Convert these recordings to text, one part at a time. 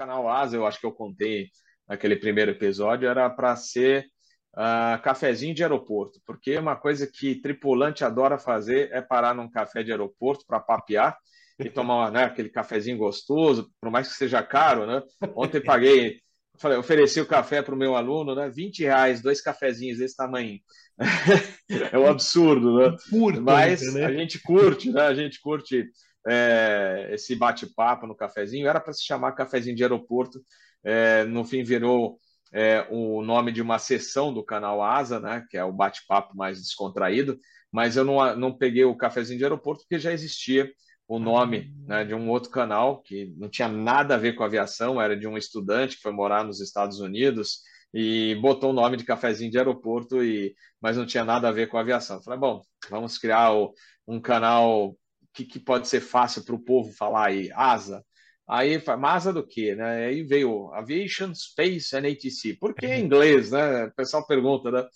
canal Asa, eu acho que eu contei naquele primeiro episódio, era para ser uh, cafezinho de aeroporto, porque uma coisa que tripulante adora fazer é parar num café de aeroporto para papear e tomar né, aquele cafezinho gostoso, por mais que seja caro, né? Ontem paguei, falei, ofereci o café para o meu aluno, né? 20 reais, dois cafezinhos desse tamanho. é um absurdo, né? Curta, Mas né? a gente curte, né? A gente curte é, esse bate-papo no cafezinho. Era para se chamar cafezinho de aeroporto, é, no fim virou é, o nome de uma sessão do canal Asa, né, que é o bate-papo mais descontraído, mas eu não, não peguei o cafezinho de aeroporto porque já existia o nome né, de um outro canal que não tinha nada a ver com aviação, era de um estudante que foi morar nos Estados Unidos e botou o nome de cafezinho de aeroporto, e, mas não tinha nada a ver com aviação. Eu falei, bom, vamos criar o, um canal que, que pode ser fácil para o povo falar aí, ASA. Aí, masa do quê, né? Aí veio Aviation, Space and ATC. Por que em inglês, né? O pessoal pergunta, né?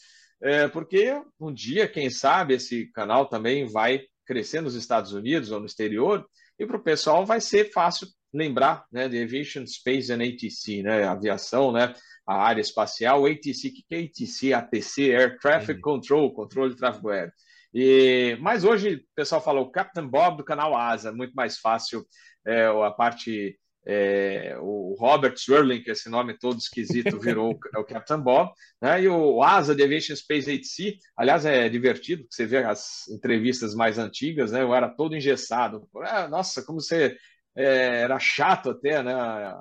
É porque um dia, quem sabe, esse canal também vai crescer nos Estados Unidos ou no exterior, e para o pessoal vai ser fácil lembrar, né, de Aviation, Space and ATC, né, aviação, né, a área espacial, ATC, o que é ATC? ATC, Air Traffic Control, controle de tráfego aéreo. E, mas hoje o pessoal fala o Captain Bob do canal Asa, muito mais fácil é, a parte. É, o Robert Swirling, que esse nome todo esquisito, virou é o Captain Bob, né? e o Asa de Aviation Space 8C, aliás, é divertido, você vê as entrevistas mais antigas, né? eu era todo engessado, ah, nossa, como você é, era chato até, né,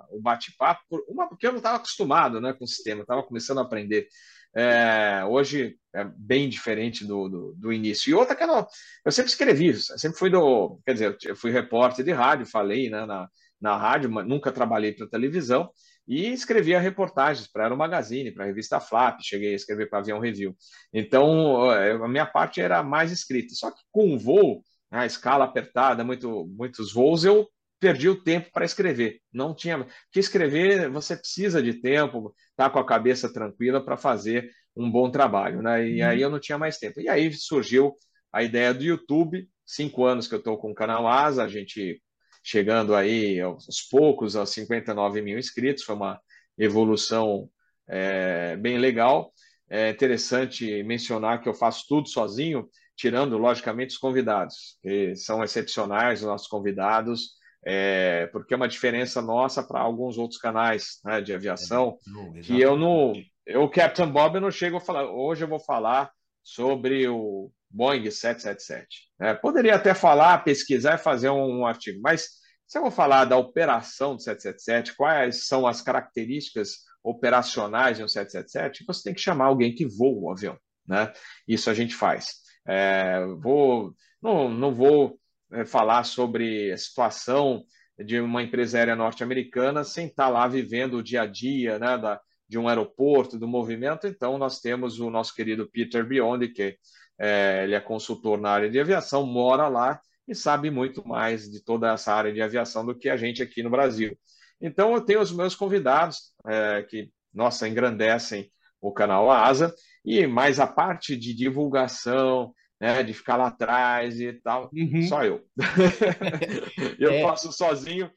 o bate-papo, uma porque eu não estava acostumado, né, com o sistema, estava começando a aprender. É, hoje é bem diferente do, do, do, início. E outra que eu, eu sempre escrevi, sempre fui do, quer dizer, eu fui repórter de rádio, falei né, na, na rádio, nunca trabalhei para televisão e escrevia reportagens para Aero Magazine, para a revista Flap, cheguei a escrever para Avião Review. Então, a minha parte era mais escrita. Só que com o voo, né, a escala apertada, muito, muitos voos, eu perdi o tempo para escrever. Não tinha. Que escrever, você precisa de tempo, tá com a cabeça tranquila para fazer um bom trabalho, né? E uhum. aí eu não tinha mais tempo. E aí surgiu a ideia do YouTube. Cinco anos que eu estou com o canal Asa, a gente chegando aí aos poucos aos 59 mil inscritos, foi uma evolução é, bem legal. É interessante mencionar que eu faço tudo sozinho, tirando, logicamente, os convidados, que são excepcionais, os nossos convidados é, porque é uma diferença nossa para alguns outros canais né, de aviação, é, que eu não, eu, Captain Bob, eu não chego a falar, hoje eu vou falar sobre o Boeing 777. Né? Poderia até falar, pesquisar e fazer um, um artigo, mas se eu vou falar da operação do 777, quais são as características operacionais de um 777, você tem que chamar alguém que voa o avião. Né? Isso a gente faz. É, vou, não, não vou é, falar sobre a situação de uma empresa aérea norte-americana sem estar lá vivendo o dia a dia né, da, de um aeroporto, do movimento. Então, nós temos o nosso querido Peter Biondi, que é, ele é consultor na área de aviação, mora lá e sabe muito mais de toda essa área de aviação do que a gente aqui no Brasil. Então, eu tenho os meus convidados é, que, nossa, engrandecem o canal Asa, e mais a parte de divulgação, né, de ficar lá atrás e tal. Uhum. Só eu. eu é. faço sozinho